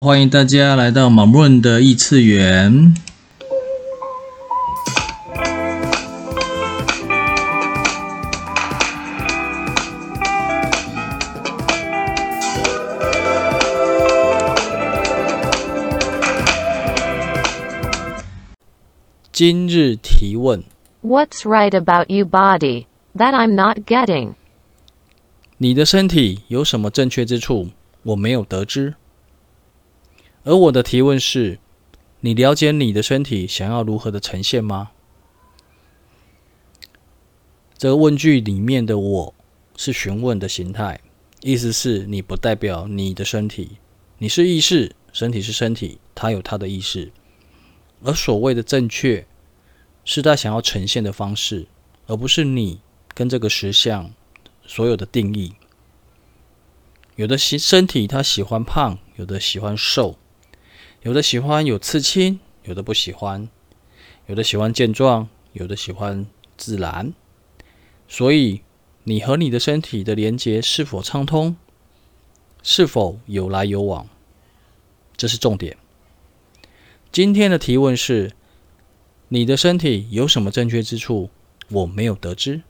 欢迎大家来到马润的异次元。今日提问：What's right about you body that I'm not getting？你的身体有什么正确之处？我没有得知。而我的提问是：你了解你的身体想要如何的呈现吗？这个问句里面的“我”是询问的形态，意思是你不代表你的身体，你是意识，身体是身体，它有它的意识。而所谓的正确，是它想要呈现的方式，而不是你跟这个实相所有的定义。有的身身体他喜欢胖，有的喜欢瘦。有的喜欢有刺青，有的不喜欢；有的喜欢健壮，有的喜欢自然。所以，你和你的身体的连接是否畅通？是否有来有往？这是重点。今天的提问是：你的身体有什么正确之处？我没有得知。